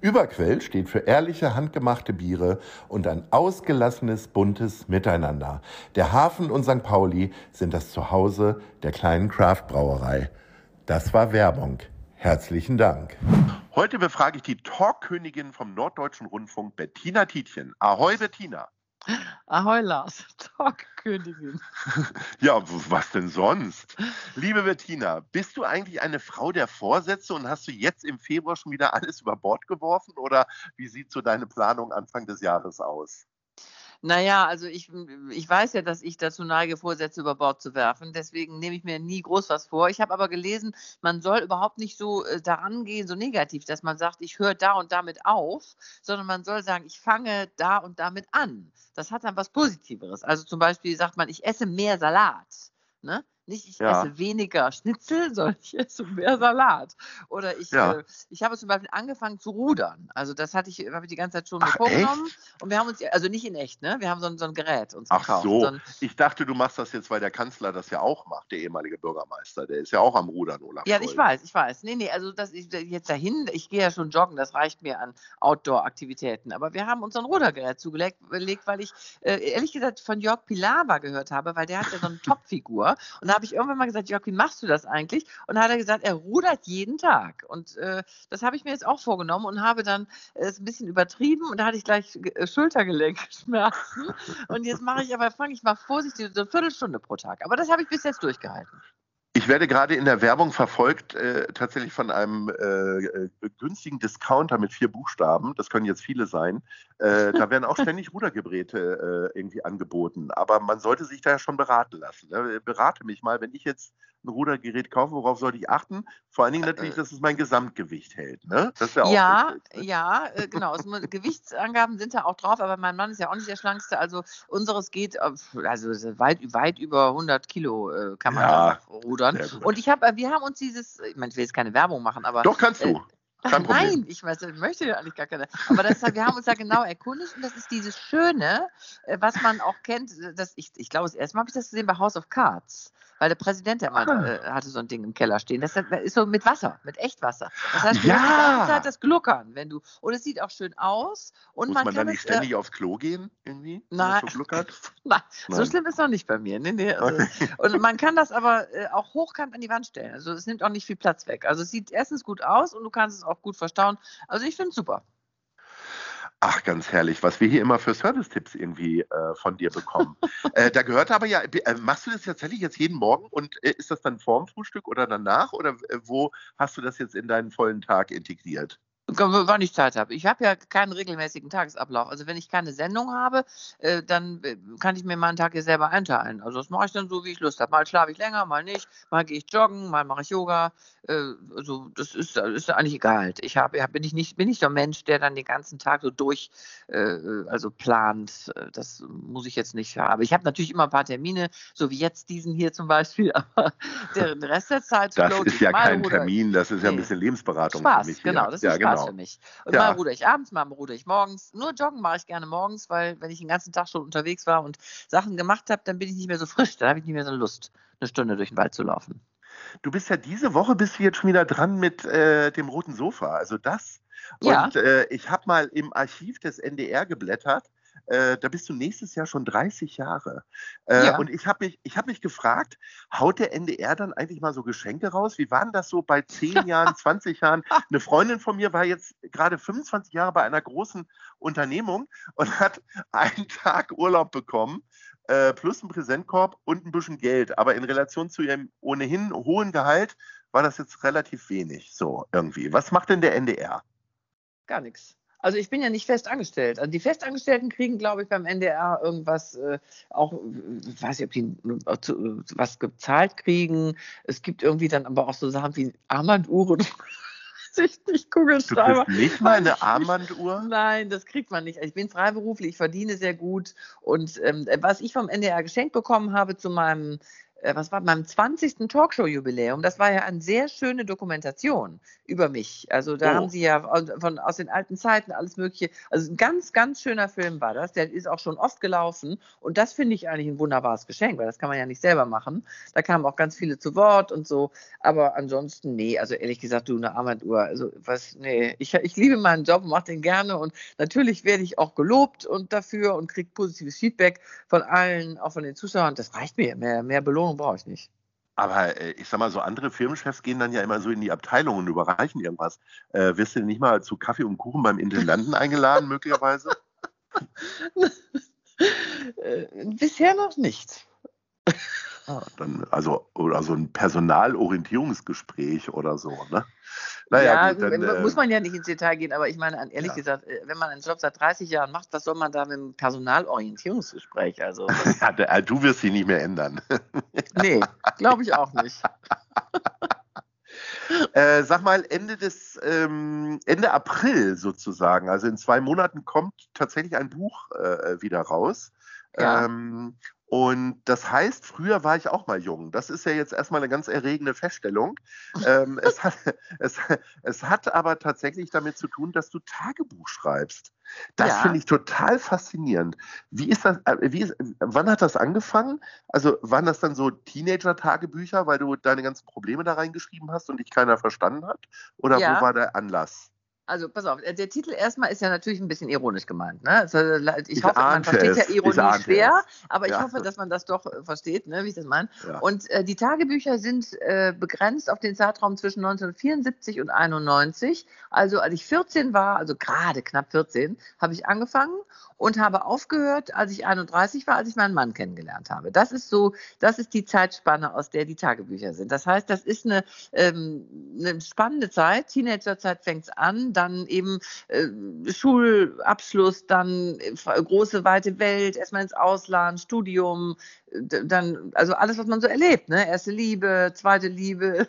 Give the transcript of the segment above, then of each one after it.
Überquell steht für ehrliche, handgemachte Biere und ein ausgelassenes, buntes Miteinander. Der Hafen und St. Pauli sind das Zuhause der kleinen Craft-Brauerei. Das war Werbung. Herzlichen Dank. Heute befrage ich die Talkkönigin vom Norddeutschen Rundfunk, Bettina Tietjen. Ahoi, Bettina. Ahoi Lars, Talkkönigin. Ja, was denn sonst? Liebe Bettina, bist du eigentlich eine Frau der Vorsätze und hast du jetzt im Februar schon wieder alles über Bord geworfen oder wie sieht so deine Planung Anfang des Jahres aus? Naja, also ich, ich weiß ja, dass ich dazu neige, Vorsätze über Bord zu werfen. Deswegen nehme ich mir nie groß was vor. Ich habe aber gelesen, man soll überhaupt nicht so äh, daran gehen, so negativ, dass man sagt, ich höre da und damit auf, sondern man soll sagen, ich fange da und damit an. Das hat dann was Positiveres. Also zum Beispiel sagt man, ich esse mehr Salat. Ne? Nicht, ich ja. esse weniger Schnitzel, sondern ich esse mehr Salat. Oder ich, ja. äh, ich habe zum Beispiel angefangen zu rudern. Also das hatte ich, habe ich die ganze Zeit schon Ach, vorgenommen. Echt? Und wir haben uns, also nicht in echt, ne? Wir haben so ein, so ein Gerät uns Ach gekauft. so, so ein, ich dachte, du machst das jetzt, weil der Kanzler das ja auch macht, der ehemalige Bürgermeister. Der ist ja auch am Rudern, Olaf. Ja, Scholl. ich weiß, ich weiß. Nee, nee, also das ist jetzt dahin, ich gehe ja schon joggen, das reicht mir an Outdoor-Aktivitäten. Aber wir haben uns so ein Rudergerät zugelegt, weil ich äh, ehrlich gesagt von Jörg Pilawa gehört habe, weil der hat ja so eine Topfigur. Und habe ich irgendwann mal gesagt, Jörg, wie machst du das eigentlich? Und hat er gesagt, er rudert jeden Tag. Und äh, das habe ich mir jetzt auch vorgenommen und habe dann äh, es ein bisschen übertrieben und da hatte ich gleich äh, Schultergelenkschmerzen. und jetzt mache ich aber, fange ich mal vorsichtig, so eine Viertelstunde pro Tag. Aber das habe ich bis jetzt durchgehalten. Ich werde gerade in der Werbung verfolgt, äh, tatsächlich von einem äh, äh, günstigen Discounter mit vier Buchstaben. Das können jetzt viele sein. Äh, da werden auch ständig Rudergeräte äh, irgendwie angeboten. Aber man sollte sich da ja schon beraten lassen. Ne? Berate mich mal, wenn ich jetzt ein Rudergerät kaufe, worauf sollte ich achten? Vor allen Dingen natürlich, dass es mein Gesamtgewicht hält. Ne? Das auch ja, wichtig, ne? ja, äh, genau. Also, Gewichtsangaben sind da auch drauf, aber mein Mann ist ja auch nicht der schlankste. Also unseres geht, also weit, weit über 100 Kilo kann man ja, rudern. Und ich habe, äh, wir haben uns dieses, ich meine, ich will jetzt keine Werbung machen, aber. Doch, kannst du. Äh, Nein, ich weiß, ich möchte ja eigentlich gar keine. Aber das, wir haben uns da genau erkundigt und das ist dieses Schöne, äh, was man auch kennt. Das, ich, ich glaube, das erste Mal habe ich das gesehen bei House of Cards weil der Präsident der mal, ah. äh, hatte so ein Ding im Keller stehen. Das ist so mit Wasser, mit Echtwasser. Das heißt, du ja. hast das Gluckern, wenn du. Und es sieht auch schön aus. Und Muss man, man dann nicht ständig äh, aufs Klo gehen, irgendwie? Nein. So, Nein. Nein. so schlimm ist noch nicht bei mir. Nee, nee, also, und man kann das aber äh, auch hochkant an die Wand stellen. Also es nimmt auch nicht viel Platz weg. Also es sieht erstens gut aus und du kannst es auch gut verstauen. Also ich finde es super. Ach, ganz herrlich, was wir hier immer für Service-Tipps irgendwie äh, von dir bekommen. äh, da gehört aber ja, äh, machst du das tatsächlich jetzt jeden Morgen und äh, ist das dann vorm Frühstück oder danach oder äh, wo hast du das jetzt in deinen vollen Tag integriert? Wann ich Zeit habe. Ich habe ja keinen regelmäßigen Tagesablauf. Also wenn ich keine Sendung habe, äh, dann äh, kann ich mir meinen Tag hier selber einteilen. Also das mache ich dann so, wie ich Lust habe. Mal schlafe ich länger, mal nicht. Mal gehe ich joggen, mal mache ich Yoga. Äh, also das ist, ist eigentlich egal. Ich habe, ja, bin ich nicht, bin ich so ein Mensch, der dann den ganzen Tag so durch, also plant. Das muss ich jetzt nicht haben. Aber ich habe natürlich immer ein paar Termine, so wie jetzt diesen hier zum Beispiel. Aber der Rest der Zeit. Das ist ja kein Termin, das ist ja ein bisschen Lebensberatung Spaß, für mich. Genau, das ist ja, genau. Spaß für mich. Und ja. mal ruder ich abends, mal ruder ich morgens. Nur joggen mache ich gerne morgens, weil wenn ich den ganzen Tag schon unterwegs war und Sachen gemacht habe, dann bin ich nicht mehr so frisch. Dann habe ich nicht mehr so Lust, eine Stunde durch den Wald zu laufen. Du bist ja diese Woche bist du jetzt schon wieder dran mit äh, dem roten Sofa. Also das. Ja. Und äh, ich habe mal im Archiv des NDR geblättert äh, da bist du nächstes Jahr schon 30 Jahre. Äh, ja. Und ich habe mich, hab mich gefragt, haut der NDR dann eigentlich mal so Geschenke raus? Wie waren das so bei 10 Jahren, 20 Jahren? Eine Freundin von mir war jetzt gerade 25 Jahre bei einer großen Unternehmung und hat einen Tag Urlaub bekommen. Äh, plus ein Präsentkorb und ein bisschen Geld. Aber in Relation zu ihrem ohnehin hohen Gehalt war das jetzt relativ wenig, so irgendwie. Was macht denn der NDR? Gar nichts. Also ich bin ja nicht fest angestellt. Also die Festangestellten kriegen, glaube ich, beim NDR irgendwas, äh, auch, ich weiß nicht, ob die äh, was gezahlt kriegen. Es gibt irgendwie dann aber auch so Sachen wie Armbanduhren. ich nicht Kugelschreiber. Du nicht mal eine Armbanduhr? Nein, das kriegt man nicht. Ich bin freiberuflich, ich verdiene sehr gut. Und ähm, was ich vom NDR geschenkt bekommen habe zu meinem äh, was war meinem 20. Talkshow-Jubiläum. Das war ja eine sehr schöne Dokumentation über mich. Also da oh. haben sie ja von, aus den alten Zeiten alles Mögliche. Also ein ganz, ganz schöner Film war das. Der ist auch schon oft gelaufen. Und das finde ich eigentlich ein wunderbares Geschenk, weil das kann man ja nicht selber machen. Da kamen auch ganz viele zu Wort und so. Aber ansonsten, nee, also ehrlich gesagt, du eine Armbanduhr. Also was, nee, ich, ich liebe meinen Job und mache den gerne. Und natürlich werde ich auch gelobt und dafür und kriege positives Feedback von allen, auch von den Zuschauern. Das reicht mir. Mehr, mehr Belohnung brauche ich nicht. Aber äh, ich sag mal, so andere Firmenchefs gehen dann ja immer so in die Abteilung und überreichen irgendwas. Äh, wirst du nicht mal zu Kaffee und Kuchen beim Intendanten eingeladen, möglicherweise? äh, bisher noch nicht. Ah, dann, also, oder so ein Personalorientierungsgespräch oder so, ne? Naja, ja, gut, dann, äh, muss man ja nicht ins Detail gehen, aber ich meine, ehrlich ja. gesagt, äh, wenn man einen Job seit 30 Jahren macht, was soll man da mit einem Personalorientierungsgespräch? Also, ja, äh, du wirst sie nicht mehr ändern. nee, glaube ich auch nicht. Äh, sag mal, Ende des ähm, Ende April sozusagen, also in zwei Monaten kommt tatsächlich ein Buch äh, wieder raus. Ja. Ähm, und das heißt, früher war ich auch mal jung. Das ist ja jetzt erstmal eine ganz erregende Feststellung. ähm, es, hat, es, es, hat aber tatsächlich damit zu tun, dass du Tagebuch schreibst. Das ja. finde ich total faszinierend. Wie ist das, äh, wie ist, wann hat das angefangen? Also waren das dann so Teenager-Tagebücher, weil du deine ganzen Probleme da reingeschrieben hast und dich keiner verstanden hat? Oder ja. wo war der Anlass? Also pass auf, der Titel erstmal ist ja natürlich ein bisschen ironisch gemeint. Ne? Also, ich, ich hoffe, man versteht ja Ironie schwer, es. aber ich ja. hoffe, dass man das doch äh, versteht, ne, wie ich das meine. Ja. Und äh, die Tagebücher sind äh, begrenzt auf den Zeitraum zwischen 1974 und 91. Also als ich 14 war, also gerade knapp 14, habe ich angefangen und habe aufgehört, als ich 31 war, als ich meinen Mann kennengelernt habe. Das ist so, das ist die Zeitspanne, aus der die Tagebücher sind. Das heißt, das ist eine, ähm, eine spannende Zeit. Teenagerzeit fängt es an, dann eben äh, Schulabschluss, dann äh, große weite Welt, erstmal ins Ausland, Studium, dann also alles, was man so erlebt, ne? Erste Liebe, zweite Liebe,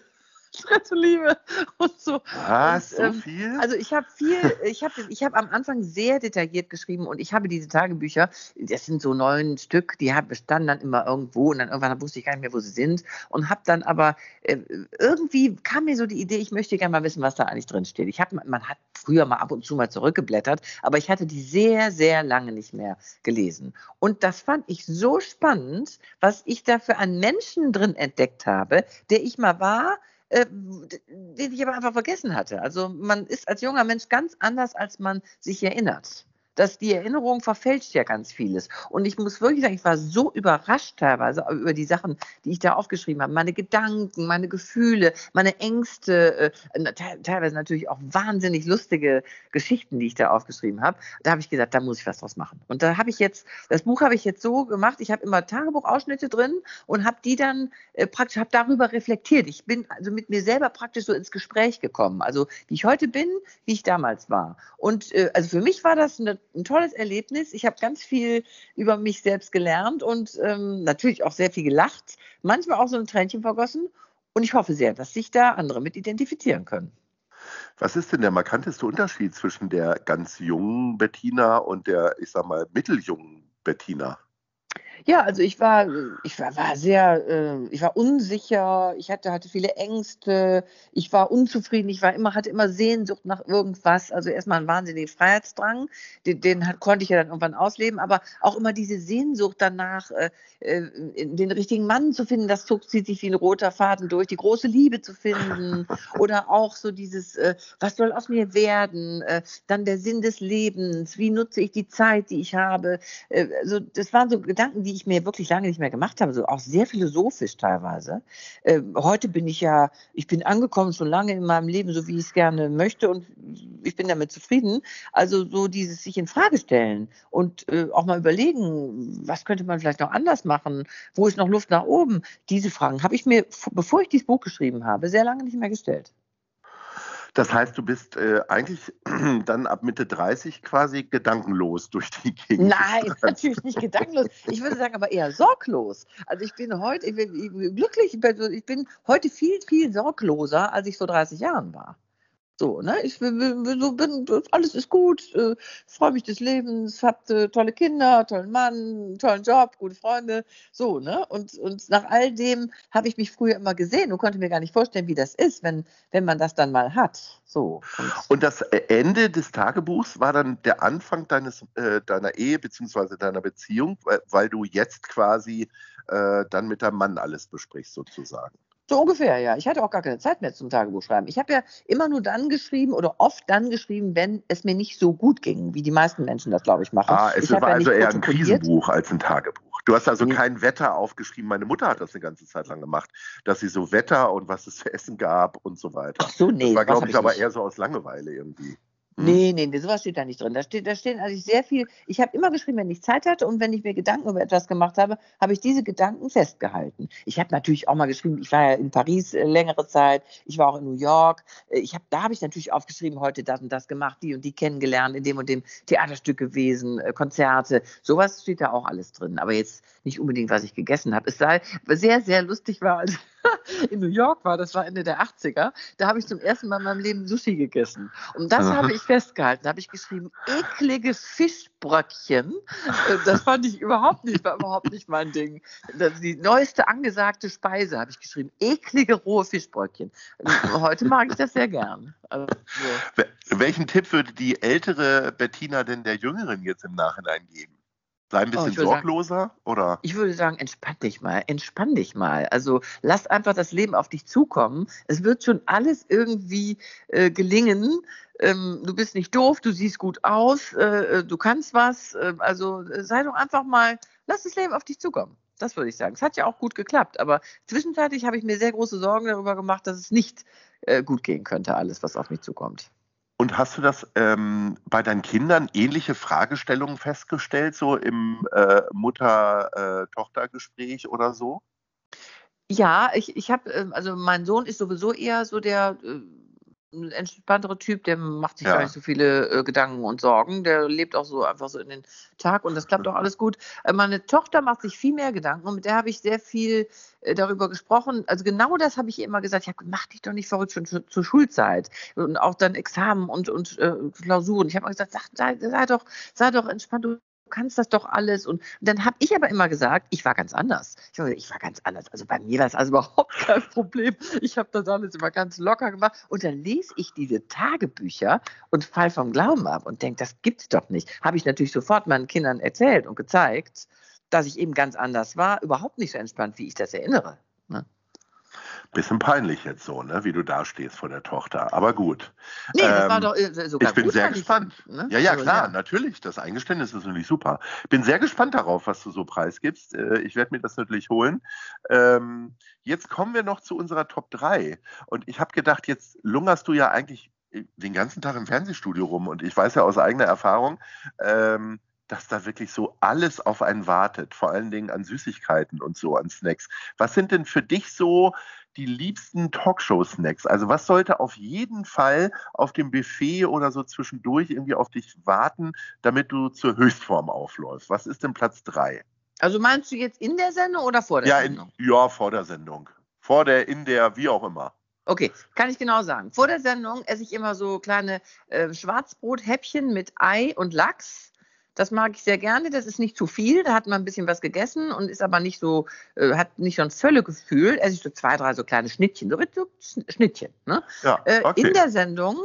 dritte Liebe und so. Was, und, so ähm, viel? Also ich habe viel, ich habe ich hab am Anfang sehr detailliert geschrieben und ich habe diese Tagebücher, das sind so neun Stück, die bestanden dann immer irgendwo und dann irgendwann wusste ich gar nicht mehr, wo sie sind und habe dann aber, äh, irgendwie kam mir so die Idee, ich möchte gerne mal wissen, was da eigentlich drin steht. Ich habe, man hat früher mal ab und zu mal zurückgeblättert, aber ich hatte die sehr, sehr lange nicht mehr gelesen. Und das fand ich so spannend, was ich da für einen Menschen drin entdeckt habe, der ich mal war, äh, den ich aber einfach vergessen hatte. Also man ist als junger Mensch ganz anders, als man sich erinnert dass die Erinnerung verfälscht ja ganz vieles. Und ich muss wirklich sagen, ich war so überrascht teilweise über die Sachen, die ich da aufgeschrieben habe. Meine Gedanken, meine Gefühle, meine Ängste, äh, teilweise natürlich auch wahnsinnig lustige Geschichten, die ich da aufgeschrieben habe. Da habe ich gesagt, da muss ich was draus machen. Und da habe ich jetzt, das Buch habe ich jetzt so gemacht, ich habe immer Tagebuchausschnitte drin und habe die dann äh, praktisch, habe darüber reflektiert. Ich bin also mit mir selber praktisch so ins Gespräch gekommen. Also wie ich heute bin, wie ich damals war. Und äh, also für mich war das eine ein tolles Erlebnis. Ich habe ganz viel über mich selbst gelernt und ähm, natürlich auch sehr viel gelacht, manchmal auch so ein Tränchen vergossen. Und ich hoffe sehr, dass sich da andere mit identifizieren können. Was ist denn der markanteste Unterschied zwischen der ganz jungen Bettina und der, ich sag mal, mitteljungen Bettina? Ja, also ich war, ich war, war sehr, äh, ich war unsicher, ich hatte, hatte viele Ängste, ich war unzufrieden, ich war immer, hatte immer Sehnsucht nach irgendwas. Also erstmal einen wahnsinnigen Freiheitsdrang, den, den hat, konnte ich ja dann irgendwann ausleben, aber auch immer diese Sehnsucht danach, äh, äh den richtigen Mann zu finden, das zog, zieht sich wie ein roter Faden durch, die große Liebe zu finden. Oder auch so dieses, äh, was soll aus mir werden, äh, dann der Sinn des Lebens, wie nutze ich die Zeit, die ich habe. Äh, also das waren so Gedanken, die ich mir wirklich lange nicht mehr gemacht habe, so auch sehr philosophisch teilweise. Äh, heute bin ich ja, ich bin angekommen schon lange in meinem Leben, so wie ich es gerne möchte und ich bin damit zufrieden. Also so dieses sich in Frage stellen und äh, auch mal überlegen, was könnte man vielleicht noch anders machen, wo ist noch Luft nach oben? Diese Fragen habe ich mir, bevor ich dieses Buch geschrieben habe, sehr lange nicht mehr gestellt. Das heißt, du bist äh, eigentlich dann ab Mitte 30 quasi gedankenlos durch die Gegend. Nein, natürlich nicht gedankenlos. Ich würde sagen, aber eher sorglos. Also ich bin heute ich bin, ich bin glücklich, ich bin heute viel, viel sorgloser, als ich vor 30 Jahren war. So, ne? Ich bin, so bin, alles ist gut, äh, freue mich des Lebens, habt äh, tolle Kinder, tollen Mann, tollen Job, gute Freunde, so, ne? Und, und nach all dem habe ich mich früher immer gesehen und konnte mir gar nicht vorstellen, wie das ist, wenn, wenn man das dann mal hat. So. Und, und das Ende des Tagebuchs war dann der Anfang deines, äh, deiner Ehe bzw. deiner Beziehung, weil, weil, du jetzt quasi äh, dann mit deinem Mann alles besprichst, sozusagen. So ungefähr, ja. Ich hatte auch gar keine Zeit mehr zum Tagebuch schreiben. Ich habe ja immer nur dann geschrieben oder oft dann geschrieben, wenn es mir nicht so gut ging, wie die meisten Menschen das, glaube ich, machen. Ah, es ich war ja also eher ein Krisenbuch als ein Tagebuch. Du hast also kein Wetter aufgeschrieben. Meine Mutter hat das eine ganze Zeit lang gemacht, dass sie so Wetter und was es zu essen gab und so weiter. Ach so, nee. Das war, glaube ich, aber nicht. eher so aus Langeweile irgendwie. Hm. Nee, nee, sowas steht da nicht drin. Da steht, da stehen also sehr viel. Ich habe immer geschrieben, wenn ich Zeit hatte und wenn ich mir Gedanken über etwas gemacht habe, habe ich diese Gedanken festgehalten. Ich habe natürlich auch mal geschrieben, ich war ja in Paris äh, längere Zeit, ich war auch in New York. Äh, ich habe, da habe ich natürlich aufgeschrieben, heute das und das gemacht, die und die kennengelernt, in dem und dem Theaterstück gewesen, äh, Konzerte. Sowas steht da auch alles drin. Aber jetzt nicht unbedingt, was ich gegessen habe. Es sei sehr, sehr lustig war, als in New York war, das war Ende der 80er, da habe ich zum ersten Mal in meinem Leben Sushi gegessen. Und das habe ich festgehalten. Da habe ich geschrieben, eklige Fischbröckchen. Äh, das fand ich überhaupt nicht, war überhaupt nicht mein Ding. Die neueste angesagte Speise habe ich geschrieben, eklige rohe Fischbröckchen. Heute mag ich das sehr gern. Also, so. Welchen Tipp würde die ältere Bettina denn der Jüngeren jetzt im Nachhinein geben? Sei ein oh, bisschen oh, sorgloser, sagen, oder? Ich würde sagen, entspann dich mal, entspann dich mal. Also lass einfach das Leben auf dich zukommen. Es wird schon alles irgendwie äh, gelingen. Ähm, du bist nicht doof, du siehst gut aus, äh, du kannst was. Ähm, also, äh, also sei doch einfach mal, lass das Leben auf dich zukommen. Das würde ich sagen. Es hat ja auch gut geklappt, aber zwischenzeitlich habe ich mir sehr große Sorgen darüber gemacht, dass es nicht äh, gut gehen könnte, alles, was auf mich zukommt. Und hast du das ähm, bei deinen Kindern ähnliche Fragestellungen festgestellt, so im äh, Mutter-Tochter-Gespräch oder so? Ja, ich, ich habe, ähm, also mein Sohn ist sowieso eher so der äh, ein entspannterer Typ, der macht sich ja. gar nicht so viele äh, Gedanken und Sorgen. Der lebt auch so einfach so in den Tag und das klappt auch alles gut. Äh, meine Tochter macht sich viel mehr Gedanken und mit der habe ich sehr viel äh, darüber gesprochen. Also genau das habe ich ihr immer gesagt. Ich habe mach dich doch nicht verrückt schon zu, zur Schulzeit und auch dann Examen und, und äh, Klausuren. Ich habe mal gesagt, sag, sei, sei, doch, sei doch entspannt. Du du kannst das doch alles. Und, dann habe ich aber immer gesagt, ich war ganz anders. Ich war, ich war ganz anders. Also bei mir war es also überhaupt kein Problem. Ich habe das alles immer ganz locker gemacht. Und dann lese ich diese Tagebücher und fall vom Glauben ab und denke, das gibt's doch nicht. Habe ich natürlich sofort meinen Kindern erzählt und gezeigt, dass ich eben ganz anders war, überhaupt nicht so entspannt, wie ich das erinnere. Bisschen peinlich jetzt so, ne, wie du da stehst vor der Tochter. Aber gut. Nee, das ähm, war doch äh, sogar Ich bin gut, sehr gespannt. Ich, ne? Ja, ja, also, klar, ja. natürlich. Das Eingeständnis ist natürlich super. Bin sehr gespannt darauf, was du so preisgibst. Äh, ich werde mir das natürlich holen. Ähm, jetzt kommen wir noch zu unserer Top 3. Und ich habe gedacht, jetzt lungerst du ja eigentlich den ganzen Tag im Fernsehstudio rum. Und ich weiß ja aus eigener Erfahrung, ähm, dass da wirklich so alles auf einen wartet, vor allen Dingen an Süßigkeiten und so, an Snacks. Was sind denn für dich so die liebsten Talkshow-Snacks? Also was sollte auf jeden Fall auf dem Buffet oder so zwischendurch irgendwie auf dich warten, damit du zur Höchstform aufläufst? Was ist denn Platz 3? Also meinst du jetzt in der Sendung oder vor der ja, Sendung? In, ja, vor der Sendung. Vor der, in der, wie auch immer. Okay, kann ich genau sagen. Vor der Sendung esse ich immer so kleine äh, Schwarzbrothäppchen mit Ei und Lachs das mag ich sehr gerne. Das ist nicht zu viel. Da hat man ein bisschen was gegessen und ist aber nicht so, äh, hat nicht so ein Völlegefühl. Esse ich so zwei, drei so kleine Schnittchen, so, so Schnittchen. Ne? Ja, äh, okay. äh, in der Sendung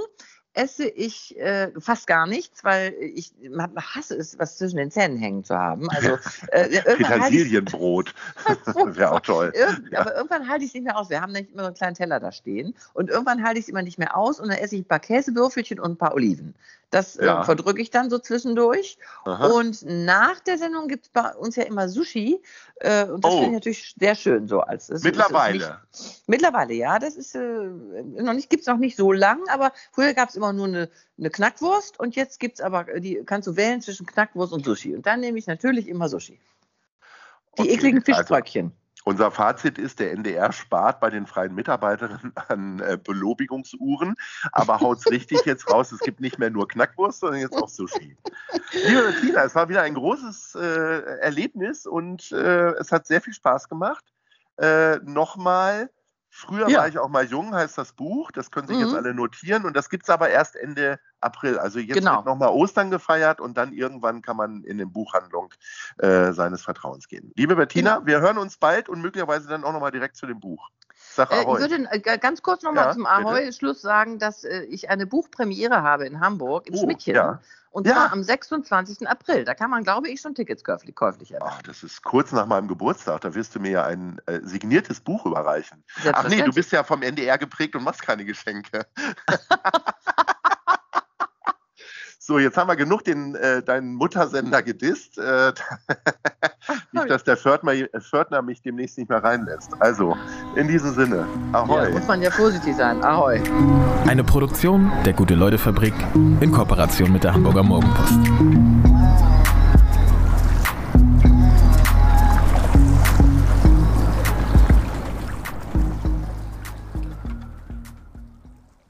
esse ich äh, fast gar nichts, weil ich hasse es, was zwischen den Zähnen hängen zu haben. Also äh, Petersilienbrot wäre auch toll. Irgend, ja. Aber irgendwann halte ich es nicht mehr aus. Wir haben nämlich immer so einen kleinen Teller da stehen und irgendwann halte ich es immer nicht mehr aus und dann esse ich ein paar Käsewürfelchen und ein paar Oliven. Das äh, ja. äh, verdrücke ich dann so zwischendurch. Aha. Und nach der Sendung gibt es bei uns ja immer Sushi. Äh, und das oh. finde ich natürlich sehr schön so. Als, mittlerweile. Nicht, mittlerweile, ja. Das ist äh, noch nicht, gibt es noch nicht so lang, aber früher gab es immer nur eine, eine Knackwurst und jetzt gibt es aber, äh, die kannst du wählen zwischen Knackwurst und Sushi. Und dann nehme ich natürlich immer Sushi. Die okay, ekligen also Fischbröckchen. Unser Fazit ist, der NDR spart bei den freien Mitarbeiterinnen an äh, Belobigungsuhren, aber haut es richtig jetzt raus. Es gibt nicht mehr nur Knackwurst, sondern jetzt auch Sushi. Liebe Tina, es war wieder ein großes äh, Erlebnis und äh, es hat sehr viel Spaß gemacht. Äh, Nochmal Früher ja. war ich auch mal jung, heißt das Buch. Das können sich mhm. jetzt alle notieren. Und das gibt es aber erst Ende April. Also jetzt genau. wird nochmal Ostern gefeiert und dann irgendwann kann man in den Buchhandlung äh, seines Vertrauens gehen. Liebe Bettina, genau. wir hören uns bald und möglicherweise dann auch nochmal direkt zu dem Buch. Sag Ahoi. Äh, ich würde äh, ganz kurz nochmal ja, zum Ahoi-Schluss sagen, dass äh, ich eine Buchpremiere habe in Hamburg, im oh, Schmidtchen. Ja. Und ja. zwar am 26. April. Da kann man, glaube ich, schon Tickets käuflich, käuflich erwerben. Ach, das ist kurz nach meinem Geburtstag. Da wirst du mir ja ein äh, signiertes Buch überreichen. Ach nee, du bist ja vom NDR geprägt und machst keine Geschenke. So, jetzt haben wir genug den, äh, deinen Muttersender gedisst. Äh, nicht, dass der Fördner, mich demnächst nicht mehr reinlässt. Also, in diesem Sinne, ahoi. Ja, muss man ja positiv sein, ahoi. Eine Produktion der Gute-Leute-Fabrik in Kooperation mit der Hamburger Morgenpost.